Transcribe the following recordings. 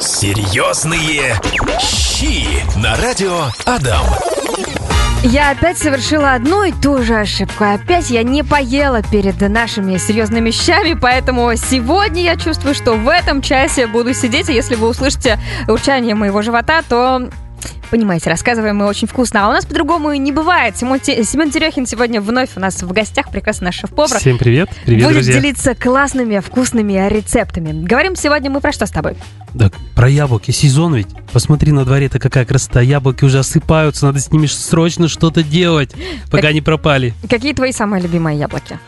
Серьезные щи на радио Адам. Я опять совершила одну и ту же ошибку. Опять я не поела перед нашими серьезными вещами, поэтому сегодня я чувствую, что в этом часе буду сидеть, и если вы услышите урчание моего живота, то Понимаете, рассказываем мы очень вкусно. А у нас по-другому и не бывает. Семен, Семен Терехин сегодня вновь у нас в гостях, прекрасный наш шеф-повар. Всем привет. Привет, Будет друзья. делиться классными, вкусными рецептами. Говорим сегодня мы про что с тобой? Так, про яблоки. Сезон ведь. Посмотри, на дворе-то какая красота. Яблоки уже осыпаются, надо с ними срочно что-то делать, пока Так- не пропали. Какие твои самые любимые яблоки?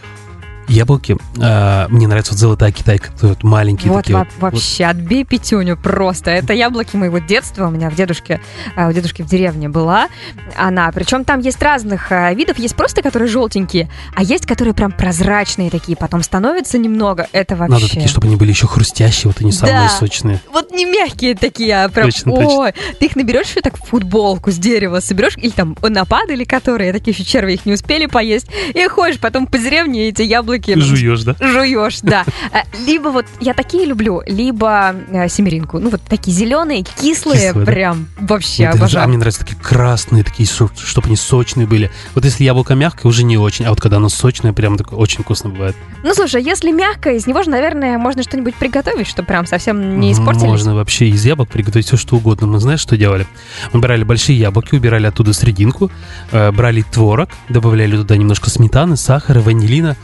Яблоки, а, мне нравится вот золотая китайка, вот маленькие Вот такие. во- вообще, отбей пятюню просто. Это яблоки моего детства. У меня в дедушке, а, у дедушки в деревне была она. Причем там есть разных а, видов. Есть просто, которые желтенькие, а есть, которые прям прозрачные такие. Потом становится немного. Это вообще... Надо такие, чтобы они были еще хрустящие, вот они самые Да. сочные. Вот не мягкие такие, а прям... Точно, точно. Ой, ты их наберешь еще так в футболку с дерева, соберешь, или там нападали, которые, такие еще черви их не успели поесть, и ходишь потом по деревне, эти яблоки... Жуешь, да? Жуешь, да. А, Либо вот я такие люблю, либо э, семеринку. Ну, вот такие зеленые, кислые, Кислые, да? прям вообще Вот, а обожаю. мне нравятся такие красные, такие, чтобы они сочные были. Вот если яблоко мягкое, уже не очень, а вот когда оно сочное, прям такое очень вкусно бывает. Ну, слушай, если мягкое, из него же, наверное, можно что-нибудь приготовить, чтобы прям совсем не испортились. Можно вообще из яблок приготовить все, что угодно. Мы знаешь, что делали? Мы брали большие яблоки, убирали оттуда срединку, э, брали творог, добавляли туда немножко сметаны, сахара, ванилина.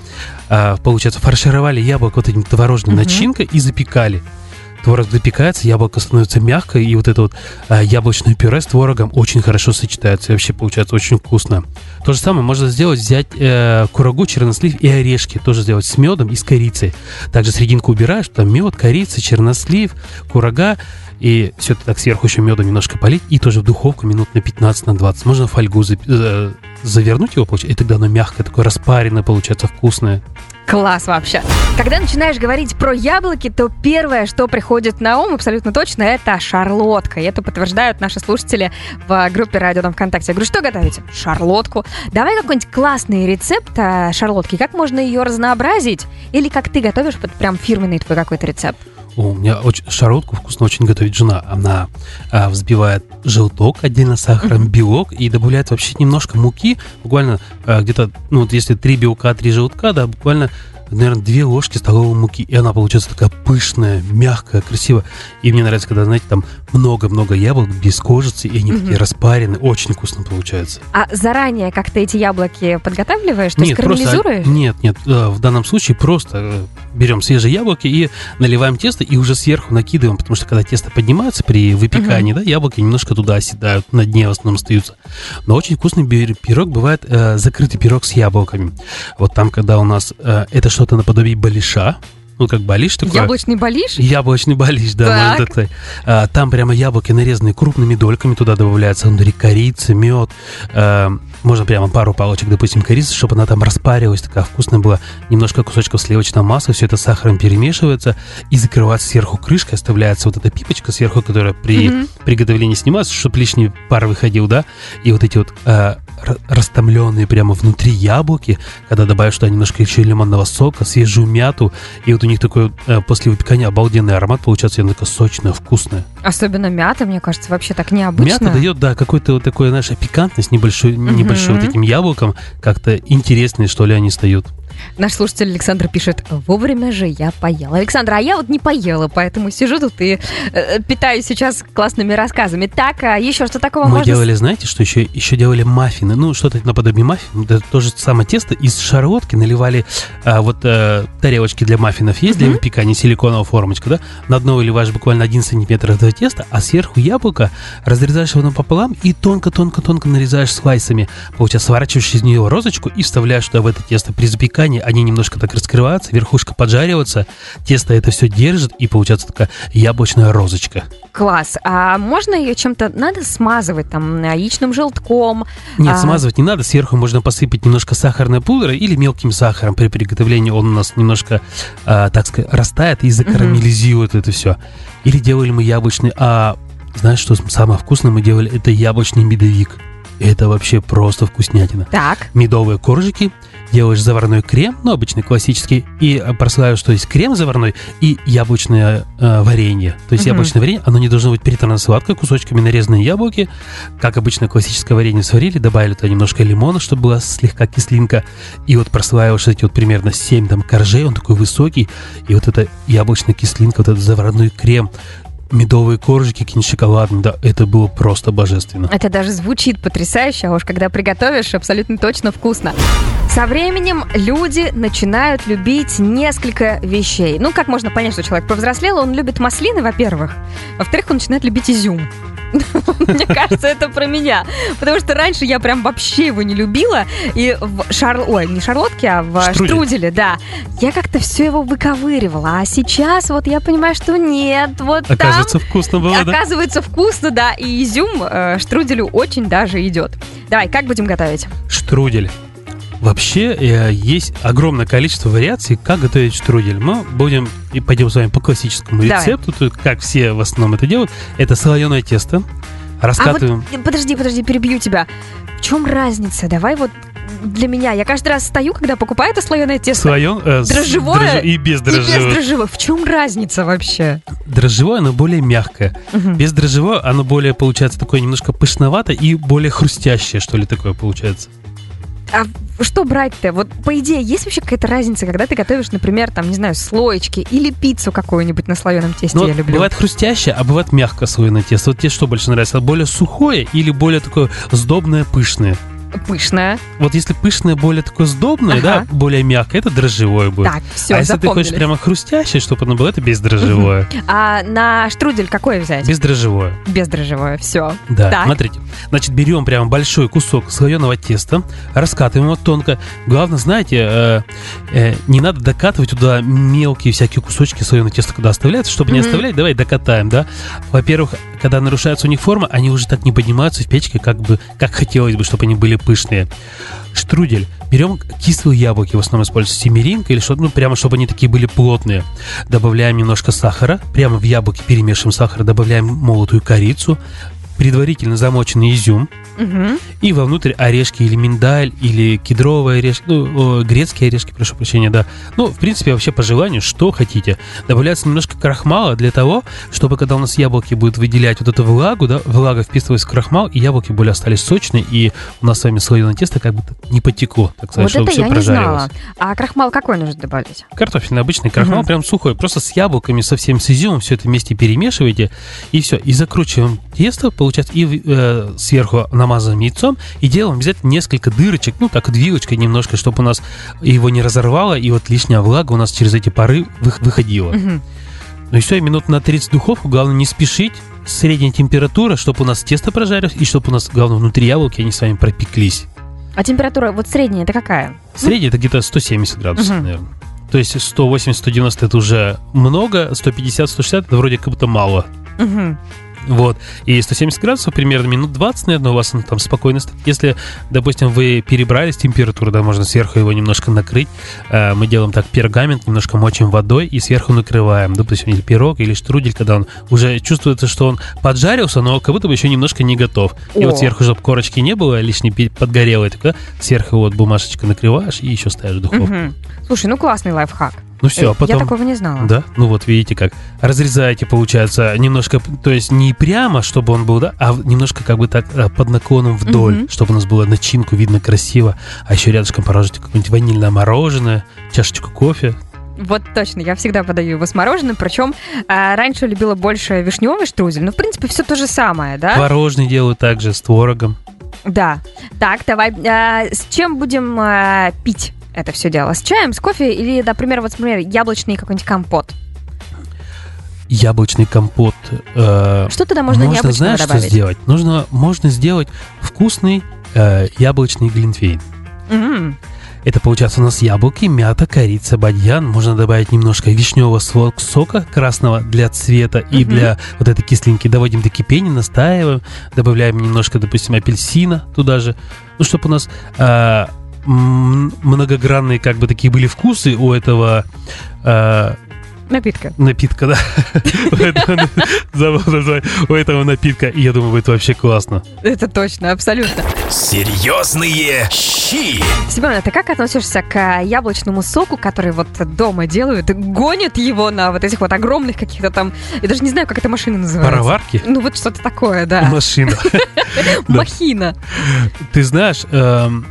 Э, получается, фаршировали яблоко вот этим творожной Мгм. начинкой и запекали. Творог запекается, яблоко становится мягкое, и вот это вот э, яблочное пюре с творогом очень хорошо сочетается. И вообще получается очень вкусно. То же самое можно сделать, взять э, курагу, чернослив и орешки. Тоже сделать с медом и с корицей. Также срединку убираешь, там мед, корица, чернослив, курага. И все это так сверху еще медом немножко полить. И тоже в духовку минут на 15 на 20. Можно фольгу за- э, завернуть его, получается, и тогда оно мягкое, такое распаренное, получается, вкусное. Класс вообще. Когда начинаешь говорить про яблоки, то первое, что приходит на ум, абсолютно точно, это шарлотка. И это подтверждают наши слушатели в группе Радио Дом ВКонтакте. Я говорю, что готовите? Шарлотку. Давай какой-нибудь классный рецепт а, шарлотки. Как можно ее разнообразить? Или как ты готовишь под прям фирменный твой какой-то рецепт? У меня очень, шарлотку вкусно очень готовит жена. Она а, взбивает желток отдельно с сахаром, белок и добавляет вообще немножко муки. Буквально а, где-то, ну вот если три белка, три желтка, да, буквально наверное, две ложки столовой муки, и она получается такая пышная, мягкая, красивая. И мне нравится, когда, знаете, там много-много яблок без кожицы, и они Мгм. такие распаренные, очень вкусно получается. А заранее как ты эти яблоки подготавливаешь? То есть просто, карамелизируешь? нет, нет, э, в данном случае просто э, берем свежие яблоки и наливаем тесто и уже сверху накидываем, потому что когда тесто поднимается при выпекании, да, яблоки немножко туда оседают, на дне в основном остаются. Но очень вкусный пирог бывает э, закрытый пирог с яблоками. Вот там, когда у нас э, это что-то наподобие балиша, ну как балиш такой. Яблочный балиш? Яблочный балиш, да, так сказать. А, Там прямо яблоки нарезанные крупными дольками, туда добавляется внутри корица, мед. А, Можно прямо пару палочек, допустим, корицы, чтобы она там распарилась, такая вкусная была. Немножко кусочков сливочного масла, все это с сахаром перемешивается и закрывается сверху крышкой, оставляется вот эта пипочка сверху, которая при Мгм. приготовлении снимается, чтобы лишний пар выходил, да, и вот эти вот а, растомленные прямо внутри яблоки, когда добавишь туда немножко еще лимонного сока, свежую мяту, и вот у них такой э, после выпекания обалденный аромат получается, она такая сочная, вкусная. Особенно мята, мне кажется, вообще так необычно. Мята дает, да, какой-то вот такой, знаешь, пикантность небольшой, небольшой вот Мгм. этим яблоком, как-то интересные, что ли, они стают. Наш слушатель Александр пишет, вовремя же я поела. Александр, а я вот не поела, поэтому сижу тут и э, питаюсь сейчас классными рассказами. Так, а еще что такого Мы можно... делали, знаете, что еще? Еще делали маффины, ну, что-то наподобие маффин, это то же самое тесто, из шарлотки наливали а, вот э, тарелочки для маффинов есть, для выпекания, силиконовая формочка, да? На дно выливаешь буквально 1 сантиметр этого теста, а сверху яблоко, разрезаешь его пополам и тонко-тонко-тонко нарезаешь слайсами. Получается, сворачиваешь из нее розочку и вставляешь туда в это тесто. При запекании они немножко так раскрываются, верхушка поджаривается, тесто это все держит, и получается такая яблочная розочка. Класс. А можно ее чем-то... Надо смазывать там яичным желтком? Нет, А. смазывать не надо. Сверху можно посыпать немножко сахарной пудры или мелким сахаром. При приготовлении он у нас немножко, а, так сказать, растает и закарамелизирует это все. Или делали мы яблочный, а знаешь, что самое вкусное мы делали? Это яблочный медовик. это вообще просто вкуснятина. Так. Медовые коржики, делаешь заварной крем, ну, обычный классический, и э, прославишь, что есть крем заварной и яблочное э, варенье. То есть Мгм. яблочное варенье, оно не должно быть перетрано сладкое, кусочками нарезанные яблоки, как обычно классическое варенье сварили, добавили туда немножко лимона, чтобы была слегка кислинка, и вот прославишь эти вот примерно 7 там коржей, он такой высокий, и вот эта яблочная кислинка, вот этот заварной крем, медовые коржики, какие-нибудь шоколадные, да, это было просто божественно. Это даже звучит потрясающе, а уж когда приготовишь, абсолютно точно вкусно. Со временем люди начинают любить несколько вещей. Ну, как можно понять, что человек повзрослел, он любит маслины, во-первых. Во-вторых, он начинает любить изюм. Мне кажется, это про меня. Потому что раньше я прям вообще его не любила. И в шар... Ой, не шарлотке, а в Штрудель. штруделе, да. Я как-то все его выковыривала. А сейчас вот я понимаю, что нет. Вот там Оказывается, вкусно было, да? Оказывается, вкусно, да, и изюм э, штруделю очень даже идет. Давай, как будем готовить? Штрудель. Вообще э, есть огромное количество вариаций, как готовить штрудель. Мы будем и пойдем с вами по классическому Давай. рецепту, тут, как все в основном это делают. Это слоеное тесто. А Раскатываем. вот, подожди, подожди, перебью тебя. В чем разница? Давай вот для меня. Я каждый раз стою, когда покупаю это слоеное тесто. Слоен, э, Дрожжевое дрожжи- и без И без дрожжевого. В чем разница вообще? Дрожжевое, оно более мягкое. Мгм. Без дрожжевого оно более, получается, такое немножко пышновато и более хрустящее, что ли, такое получается. А что брать-то? Вот по идее, есть вообще какая-то разница, когда ты готовишь, например, там, не знаю, слоечки или пиццу какую-нибудь на слоеном тесте, Ну, я люблю. бывает хрустящее, а бывает мягкое слоеное тесто. Вот тебе что больше нравится? Более сухое или более такое сдобное, пышное? Пышная. Вот если пышное более такое сдобное, Ага. да, более мягкое, это дрожжевое будет. Так, все, а если ты хочешь прямо хрустящее, чтобы оно было, это бездрожжевое. А на штрудель какой взять? Бездрожжевое. Бездрожжевое, все. Да, Так. смотрите. Значит, берем прямо большой кусок слоеного теста, раскатываем его тонко. Главное, знаете, э, э, не надо докатывать туда мелкие всякие кусочки слоеного теста, когда оставляются. Чтобы не оставлять, давай докатаем, да. Во-первых, когда нарушается у них форма, они уже так не поднимаются в печке, как бы, как хотелось бы, чтобы они были пышные. Штрудель. Берем кислые яблоки, в основном используется семеринка или что-то, ну, прямо, чтобы они такие были плотные. Добавляем немножко сахара, прямо в яблоки перемешиваем сахар, добавляем молотую корицу, предварительно замоченный изюм Мгм. и вовнутрь орешки или миндаль, или кедровые орешки, ну, грецкие орешки, прошу прощения, да. Ну, в принципе, вообще по желанию, что хотите. Добавляется немножко крахмала для того, чтобы когда у нас яблоки будут выделять вот эту влагу, да, влага вписывалась в крахмал, и яблоки более остались сочные, и у нас с вами слоеное тесто как бы не потекло, так сказать, Вот чтобы это все я не знала. А крахмал какой нужно добавить? Картофельный обычный крахмал, Мгм. прям сухой, просто с яблоками, совсем с изюмом, все это вместе перемешиваете, и все, и закручиваем тесто, получается, и э, сверху намазываем яйцом, и делаем обязательно несколько дырочек, ну так, вилочкой немножко, чтобы у нас его не разорвало, и вот лишняя влага у нас через эти пары вых- выходила. Мгм. Ну и все, и минут на 30 в духовку, главное не спешить, средняя температура, чтобы у нас тесто прожарилось, и чтобы у нас, главное, внутри яблоки они с вами пропеклись. А температура вот средняя это какая? Средняя это где-то 170 градусов, Мгм. наверное. То есть 180-190 это уже много, 150-160 это вроде как будто мало. Мгм. Вот. И 170 градусов примерно минут 20, наверное, у вас он там спокойно стоит. Если, допустим, вы перебрались температуру, да, можно сверху его немножко накрыть. Э, Мы делаем так пергамент, немножко мочим водой и сверху накрываем. Допустим, или пирог, или штрудель, когда он уже чувствуется, что он поджарился, но как будто бы еще немножко не готов. И О. вот сверху, чтобы корочки не было, лишней подгорелой, тогда сверху вот бумажечка накрываешь и еще ставишь в духовку. Мгм. Слушай, ну классный лайфхак. Ну все, Э, а потом... Я такого не знала. Да, ну вот видите как. Разрезаете, получается, немножко, то есть не прямо, чтобы он был, да, а немножко как бы так э, под наклоном вдоль, Мгм. чтобы у нас было начинку видно красиво. А еще рядышком положите какое-нибудь ванильное мороженое, чашечку кофе. Вот точно, я всегда подаю его с мороженым, причем а, раньше любила больше вишневый штрудель, но в принципе все то же самое, да? Творожный делаю также с творогом. Да. Так, давай, а, с чем будем а, пить это все дело? С чаем, с кофе или, например, вот, например, яблочный какой-нибудь компот? Яблочный компот. э, Что туда можно, необычного знаешь, добавить? что сделать? Нужно, можно сделать вкусный э, яблочный глинтвейн. М, Это получается у нас яблоки, мята, корица, бадьян. Можно добавить немножко вишневого со- сока красного для цвета и Мгм. для вот этой кислинки. Доводим до кипения, настаиваем. Добавляем немножко, допустим, апельсина туда же. Ну, чтобы у нас м, многогранные как бы такие были вкусы у этого а, Напитка. напитка, да. Поэтому забыл назвать у этого напитка. И я думаю, будет вообще классно. Это точно, абсолютно. Серьезные щи. Семен, а ты как относишься к яблочному соку, который вот дома делают, и гонят его на вот этих вот огромных каких-то там, я даже не знаю, как эта машина называется. Пароварки? Ну вот что-то такое, да. Машина. Махина. Ты знаешь, эм,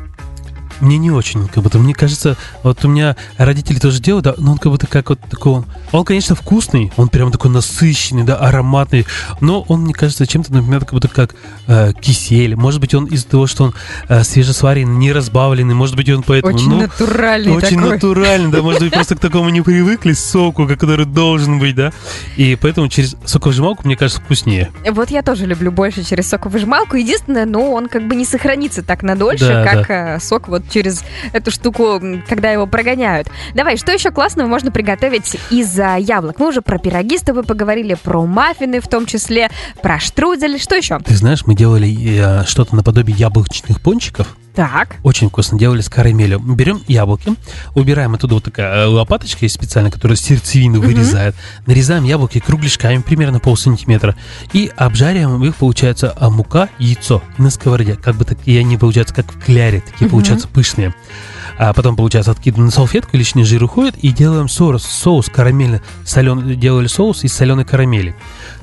мне не очень, как будто, мне кажется, вот у меня родители тоже делают, да, но он как будто как вот такой, он, конечно, вкусный, он прям такой насыщенный, да, ароматный, но он, мне кажется, чем-то напоминает как будто как э, кисель. Может быть, он из-за того, что он э, свежесваренный, не разбавленный, может быть, он поэтому... Очень ну, натуральный очень такой. натуральный, да, может быть, просто к такому не привыкли, соку, который должен быть, да, и поэтому через соковыжималку, мне кажется, вкуснее. Вот я тоже люблю больше через соковыжималку. Единственное, ну, он как бы не сохранится так надольше, Да, как э, сок вот через эту штуку, когда его прогоняют. Давай, что еще классного можно приготовить из а, яблок? Мы уже про пироги с тобой поговорили, про маффины в том числе, про штрудель. Что еще? Ты знаешь, мы делали э, что-то наподобие яблочных пончиков, Так. Очень вкусно делали с карамелью. Берем яблоки, убираем оттуда вот такая э, лопаточка есть специальная, которая сердцевину вырезает. Нарезаем яблоки кругляшками, примерно пол сантиметра. И обжариваем их, получается, а, мука, яйцо на сковороде. Как бы такие они получаются, как в кляре, такие Мгм. получаются пышные. А потом, получается, откидываем на салфетку, лишний жир уходит, и делаем соус, соус карамельный, соленый, делали соус из соленой карамели.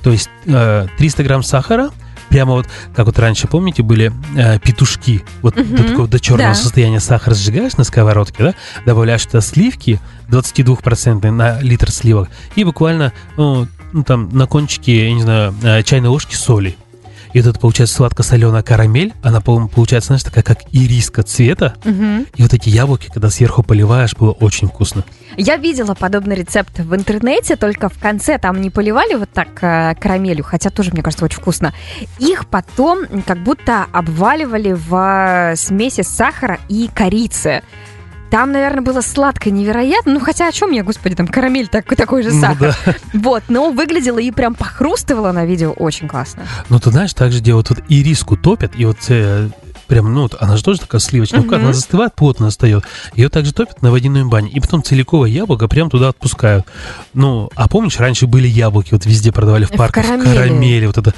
То есть э, 300 грамм сахара, прямо вот, как вот раньше, помните, были э, петушки, вот Мгм. до такого до черного Да. состояния сахар сжигаешь на сковородке, да, добавляешь туда сливки 22% на литр сливок, и буквально, ну, ну, там, на кончике, я не знаю, э, чайной ложки соли. И вот это получается сладко-соленая карамель, она, по-моему, получается, знаешь, такая, как ириска цвета. Мгм. И вот эти яблоки, когда сверху поливаешь, было очень вкусно. Я видела подобный рецепт в интернете, только в конце там не поливали вот так э, карамелью, хотя тоже, мне кажется, очень вкусно. Их потом как будто обваливали в э, смеси сахара и корицы. Там, наверное, было сладко невероятно. Ну, хотя о чем я, господи, там карамель такой, такой же Ну сахар. да. Вот, но выглядело и прям похрустывало на видео очень классно. Ну, ты знаешь, также делают вот ириску топят, и вот э, прям, ну, вот она же тоже такая сливочная, Мгм. она застывает, плотно остается. Ее также топят на водяной бане, и потом целиковое яблоко прям туда отпускают. Ну, а помнишь, раньше были яблоки, вот везде продавали в В парках, в карамели. карамели, вот это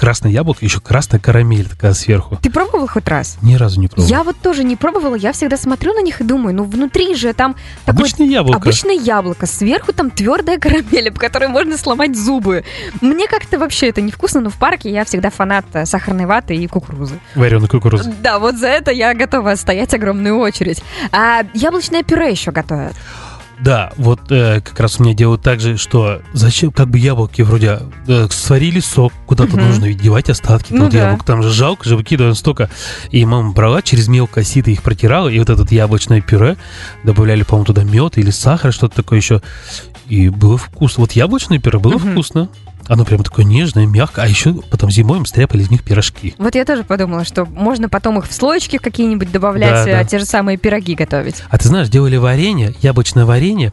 красное яблоко, еще красная карамель такая сверху. Ты пробовал хоть раз? Ни разу не пробовал. Я вот тоже не пробовала, я всегда смотрю на них и думаю, ну внутри же там такой Обычное яблоко. Обычное яблоко, сверху там твердая карамель, об которой можно сломать зубы. Мне как-то вообще это невкусно, но в парке я всегда фанат э, сахарной ваты и кукурузы. Вареный кукуруза. Да, вот за это я готова стоять огромную очередь. А яблочное пюре еще готовят. Да, вот э, как раз у меня делают так же, что зачем, как бы яблоки вроде э, сварили сок, куда-то Мгм. нужно ведь девать остатки Ну да. яблок, там же жалко же выкидываем столько. И мама брала, через мелкое сито их протирала, и вот этот яблочное пюре добавляли, по-моему, туда мед или сахар, что-то такое еще. И было вкусно. Вот яблочное пюре было Мгм. вкусно. Оно прям такое нежное, мягкое, а еще потом зимой мы стряпали из них пирожки. Вот я тоже подумала, что можно потом их в слоечки какие-нибудь добавлять, Да, да. э, те же самые пироги готовить. А ты знаешь, делали варенье, яблочное варенье,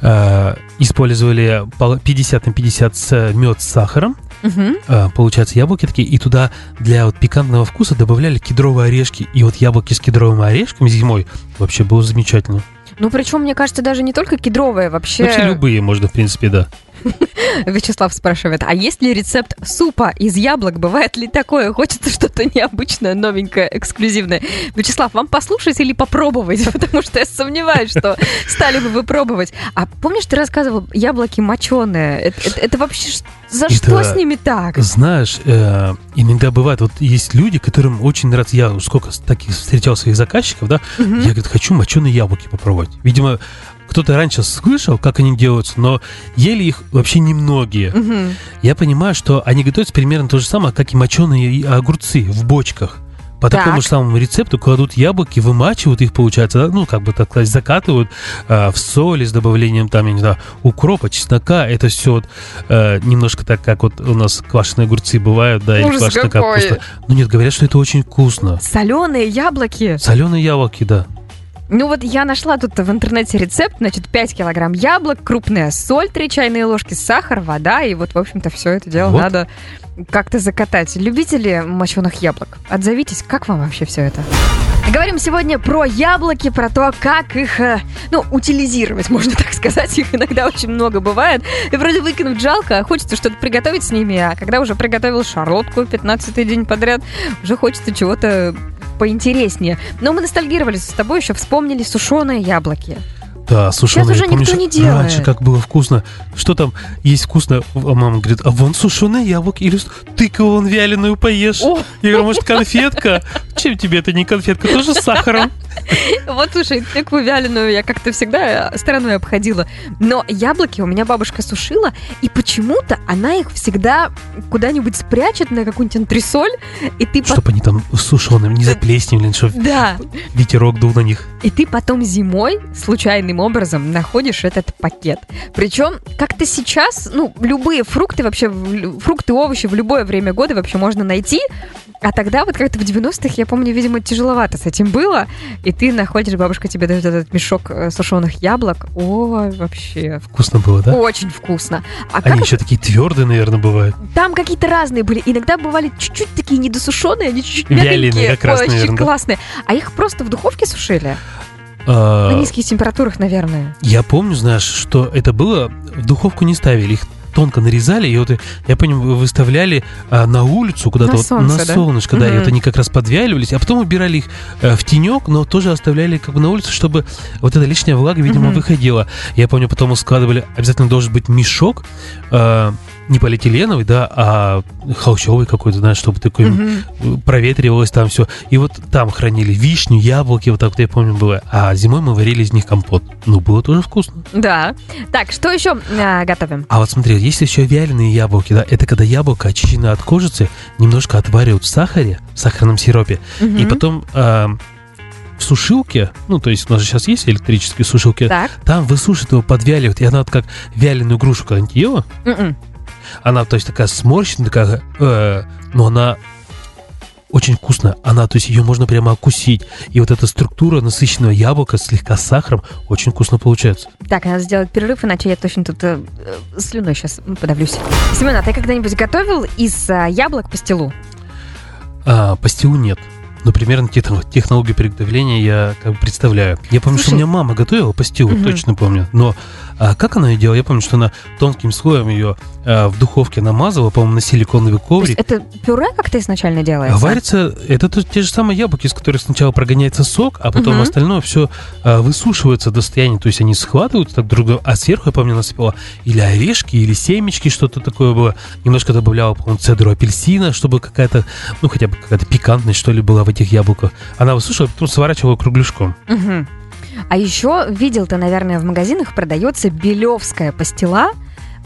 э, использовали пол- 50 на 50 с мед с сахаром, Мгм. э, получается, яблоки такие, и туда для вот пикантного вкуса добавляли кедровые орешки, и вот яблоки с кедровыми орешками зимой вообще было замечательно. Ну, причем, мне кажется, даже не только кедровые, вообще... Вообще любые можно, в принципе, да. Вячеслав спрашивает, а есть ли рецепт супа из яблок? Бывает ли такое? Хочется что-то необычное, новенькое, эксклюзивное. Вячеслав, вам послушать или попробовать? Потому что я сомневаюсь, что стали бы вы пробовать. А помнишь, ты рассказывал, яблоки моченые. Это, это- это вообще за Это- что с ними так? Знаешь, э, иногда бывает, вот есть люди, которым очень нравится, я сколько таких встречал своих заказчиков, да, Мгм. я, говорит, хочу моченые яблоки попробовать. Видимо, кто-то раньше слышал, как они делаются, но ели их вообще немногие. Мгм. Я понимаю, что они готовятся примерно то же самое, как и моченые огурцы в бочках. По Так. такому же самому рецепту кладут яблоки, вымачивают их, получается, да, ну, как бы так сказать, закатывают а, в соли с добавлением, там, я не знаю, укропа, чеснока. Это все вот э, немножко так, как вот у нас квашеные огурцы бывают, да, или Ужас квашеная какой. капуста. Ну, нет, говорят, что это очень вкусно. Соленые яблоки. Соленые яблоки, да. Ну вот я нашла тут в интернете рецепт, значит, 5 килограмм яблок, крупная соль, 3 чайные ложки, сахар, вода, и вот, в общем-то, все это дело Вот. надо как-то закатать. Любители моченых яблок, отзовитесь, как вам вообще все это? Говорим сегодня про яблоки, про то, как их, э, ну, утилизировать, можно так сказать. Их иногда очень много бывает. И вроде выкинуть жалко, а хочется что-то приготовить с ними. А когда уже приготовил шарлотку 15-й день подряд, уже хочется чего-то поинтереснее. Но мы ностальгировали с тобой, еще вспомнили сушеные яблоки. Да, сушеные. уже никто помнишь, не делает. Раньше как было вкусно. Что там есть вкусно? А мама говорит, а вон сушеные яблоки или тыкву вон вяленую поешь. О! Я говорю, может, конфетка? Чем тебе это не конфетка? Тоже с сахаром. Вот, слушай, тыкву вяленую я как-то всегда э, стороной обходила. Но яблоки у меня бабушка сушила, и почему-то она их всегда куда-нибудь спрячет на какую-нибудь антресоль, и ты. Чтобы они там сушеные, не заплесневели, чтобы Да, ветерок дул на них. и ты потом зимой случайным образом находишь этот пакет. Причем как-то сейчас, ну, любые фрукты вообще, фрукты, овощи в любое время года вообще можно найти, а тогда вот как-то в 90-х, я помню, видимо, тяжеловато с этим было, и ты находишь, бабушка тебе дает этот мешок э, сушеных яблок. Ой, вообще, Вкусно было, да? очень вкусно. А как Они еще такие твердые, наверное, бывают. там какие-то разные были. Иногда бывали чуть-чуть такие недосушенные, они чуть-чуть Вяленые мягенькие. как раз, очень наверное, да? классные. А их просто в духовке сушили? На низких температурах, наверное. Я помню, знаешь, что это было, в духовку не ставили, их тонко нарезали, и вот, э, я помню, вы- выставляли а, на улицу куда-то, На вот, солнце, на да? солнышко, да, и Мгм. вот они как раз подвяливались, а потом убирали их э, в тенек, но тоже оставляли как бы на улице, чтобы вот эта лишняя влага, видимо, Мгм. выходила. Я помню, потом складывали, обязательно должен быть мешок, э, не полиэтиленовый, да, а холщовый какой-то, знаешь, чтобы такой Мгм. проветривалось там все. И вот там хранили вишню, яблоки, вот так вот я помню было. А зимой мы варили из них компот. Ну, было тоже вкусно. Да. Так, что еще а, готовим? А вот смотри, есть еще вяленые яблоки, да, это когда яблоко очищено от кожицы, немножко отваривают в сахаре, в сахарном сиропе, и Мгм. потом а, в сушилке, ну, то есть у нас же сейчас есть электрические сушилки, Так. там высушивают его, подвяливают, и она вот как вяленую грушу когда-нибудь ела, М-м. она, то есть, такая сморщенная, такая, э, но она очень вкусная. Она, то есть, ее можно прямо окусить. И вот эта структура насыщенного яблока слегка с сахаром очень вкусно получается. Так, надо сделать перерыв, иначе я точно тут э, э, слюной сейчас подавлюсь. Семен, а ты когда-нибудь готовил из а, яблок пастилу? А пастилу нет. Но примерно тех- технологию приготовления я как бы представляю. Я помню, что у Слушай. меня мама готовила пастилу, Мгм. точно помню. Но а, как она ее делала? Я помню, что она тонким слоем ее а, в духовке намазала, по-моему, на силиконовый коврик. это пюре как-то изначально делается? А варится, это то- те же самые яблоки, из которых сначала прогоняется сок, а потом Мгм. остальное все высушивается до состояния, то есть они схватываются так друг друга, а сверху, я помню, насыпала или орешки, или семечки, что-то такое было. Немножко добавляла, по-моему, цедру апельсина, чтобы какая-то, ну, хотя бы какая-то пикантность, что ли, была в этих яблоках. Она высушивала, потом сворачивала кругляшком. Мгм. А еще видел ты, наверное, в магазинах продается белевская пастила.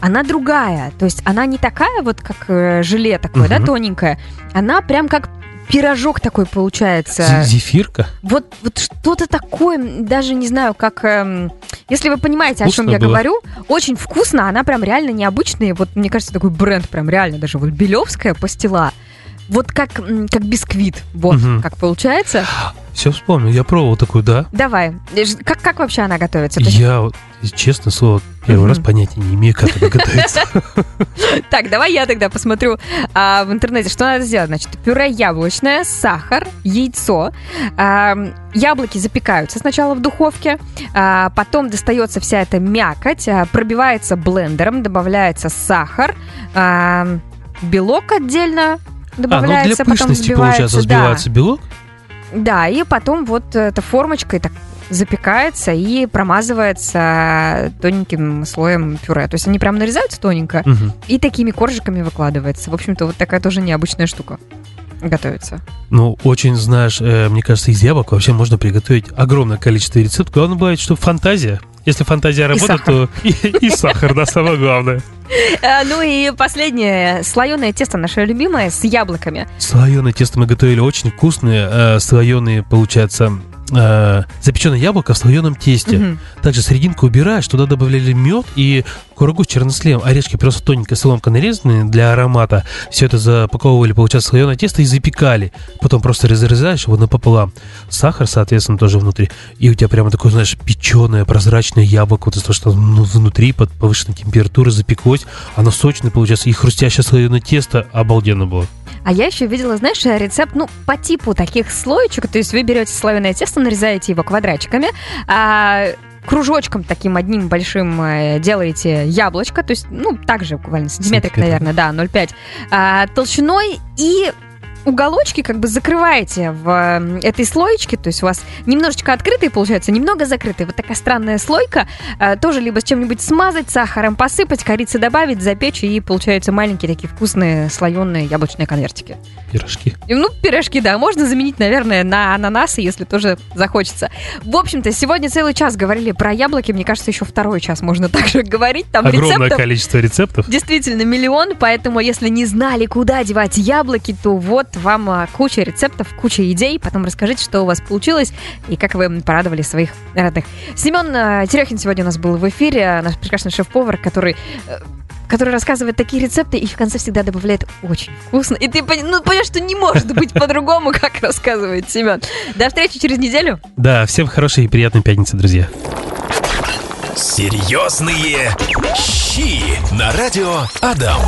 Она другая, то есть она не такая вот, как э, желе такое, да, Мгм. тоненькое. Она прям как пирожок такой получается. Зе- Зефирка. Вот, вот что-то такое, даже не знаю, как... эм, если вы понимаете, о чем Вкусно я было. говорю, очень вкусно, она прям реально необычная. Вот, мне кажется, такой бренд прям реально даже. Вот белевская пастила. Вот как, как бисквит. Вот Мгм. как получается. Все вспомнил, я пробовал такую, да. Давай. Э, Как, как вообще она готовится? Есть- Я, честно слово, первый Мгм. раз понятия не имею, как это готовится. Так, давай я тогда посмотрю а, в интернете, что надо сделать. Значит, пюре яблочное, сахар, яйцо. А, яблоки запекаются сначала в духовке, а, потом достается вся эта мякоть, пробивается блендером, добавляется сахар, белок отдельно А, ну добавляется, для потом пышности, получается, взбивается. Да. белок. Да, и потом вот эта формочкой так запекается и промазывается тоненьким слоем пюре. То есть они прям нарезаются тоненько, Мгм. и такими коржиками выкладывается. В общем-то, вот такая тоже необычная штука готовится. Ну, очень, знаешь, э, мне кажется, из яблок вообще можно приготовить огромное количество рецептов. Главное бывает, что фантазия. Если фантазия работает, то и, и сахар, да, самое главное. А, ну и последнее, слоеное тесто наше любимое с яблоками. Слоеное тесто мы готовили очень вкусные. э, слоеные, получается, э, запеченное яблоко в слоеном тесте. Мгм. Также серединку убираешь, туда добавляли мед и курагу с черносливом, орешки просто тоненькая соломка нарезанные для аромата. Все это запаковывали, получается, слоеное тесто и запекали. Потом просто разрезаешь его напополам. Сахар, соответственно, тоже внутри. И у тебя прямо такое, знаешь, печеное, прозрачное яблоко, вот из того, что ну, внутри под повышенной температурой запеклось. Оно сочное, получается, и хрустящее слоеное тесто. Обалденно было. А я еще видела, знаешь, рецепт, ну, по типу таких слоечек. То есть вы берете слоеное тесто, нарезаете его квадратиками, а кружочком таким одним большим э, делаете яблочко, то есть, ну, также буквально сантиметрик, Сантиметр. наверное, да, 0,5 а, толщиной и уголочки как бы закрываете в э, этой слоечке, то есть у вас немножечко открытые получается, немного закрытые. Вот такая странная слойка, э, тоже либо с чем-нибудь смазать, сахаром посыпать, корицы добавить, запечь, и получаются маленькие такие вкусные слоеные яблочные конвертики. Пирожки. Ну, пирожки, да, можно заменить, наверное, на ананасы, если тоже захочется. В общем-то, сегодня целый час говорили про яблоки, мне кажется, еще второй час можно также говорить. Там Огромное рецептов количество рецептов. Действительно, миллион, поэтому если не знали, куда девать яблоки, то вот вам а, куча рецептов, куча идей. Потом расскажите, что у вас получилось и как вы порадовали своих родных. Семен а, Терехин сегодня у нас был в эфире, наш прекрасный шеф-повар, который э, который рассказывает такие рецепты и в конце всегда добавляет очень вкусно. И ты ну, понимаешь, что не может быть по-другому, как рассказывает Семен. До встречи через неделю. Да, всем хорошей и приятной пятницы, друзья. Серьезные щи на радио Адам.